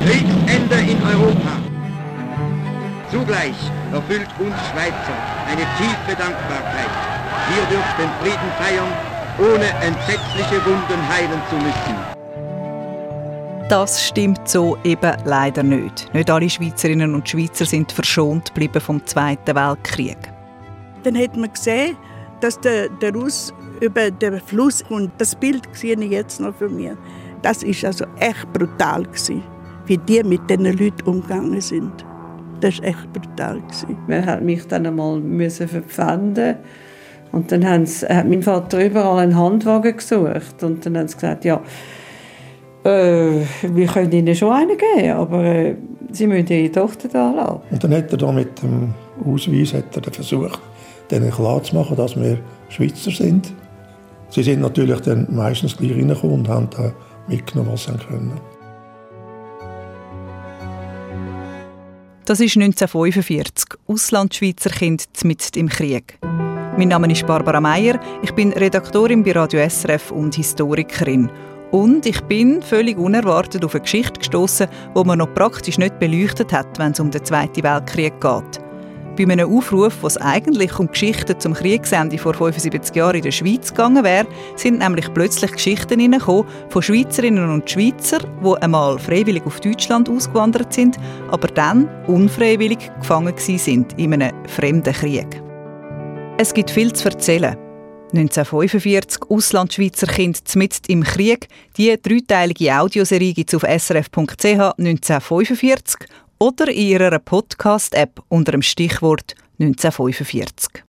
Kriegsende in Europa. Zugleich erfüllt uns Schweizer eine tiefe Dankbarkeit. Wir dürfen Frieden feiern, ohne entsetzliche Wunden heilen zu müssen. Das stimmt so eben leider nicht. Nicht alle Schweizerinnen und Schweizer sind verschont geblieben vom Zweiten Weltkrieg. Dann hat man gesehen, dass der, der Russ über den Fluss und das Bild sehe ich jetzt noch für mich. Das ist also echt brutal gewesen, wie die mit diesen Leuten umgegangen sind. Das war echt brutal. Man hat mich dann einmal müssen verpfänden und dann hat mein Vater überall einen Handwagen gesucht und dann haben sie gesagt, ja, äh, wir können ihnen schon einen geben, aber äh, sie müssen ihre Tochter da lassen. Und dann hat er da mit dem Ausweis hat er versucht, denen klarzumachen, dass wir Schweizer sind. Sie sind natürlich dann meistens gleich reingekommen und haben da mitgenommen, was sie können. Das ist 1945. Auslandschweizer Kind mit im Krieg. Mein Name ist Barbara Meier. Ich bin Redaktorin bei Radio SRF und Historikerin. Und ich bin völlig unerwartet auf eine Geschichte gestoßen, die man noch praktisch nicht beleuchtet hat, wenn es um den Zweiten Weltkrieg geht. Bei einem Aufruf, was eigentlich um Geschichten zum Kriegsende vor 75 Jahren in der Schweiz gegangen wäre, sind nämlich plötzlich Geschichten von Schweizerinnen und Schweizern, die einmal freiwillig auf Deutschland ausgewandert sind, aber dann unfreiwillig gefangen sind in einem fremden Krieg. Es gibt viel zu erzählen. 1945 Auslandschweizer Kind mit im Krieg. Die dreiteilige Audioserie gibt es auf srf.ch 1945 oder in ihrer Podcast-App unter dem Stichwort 1945.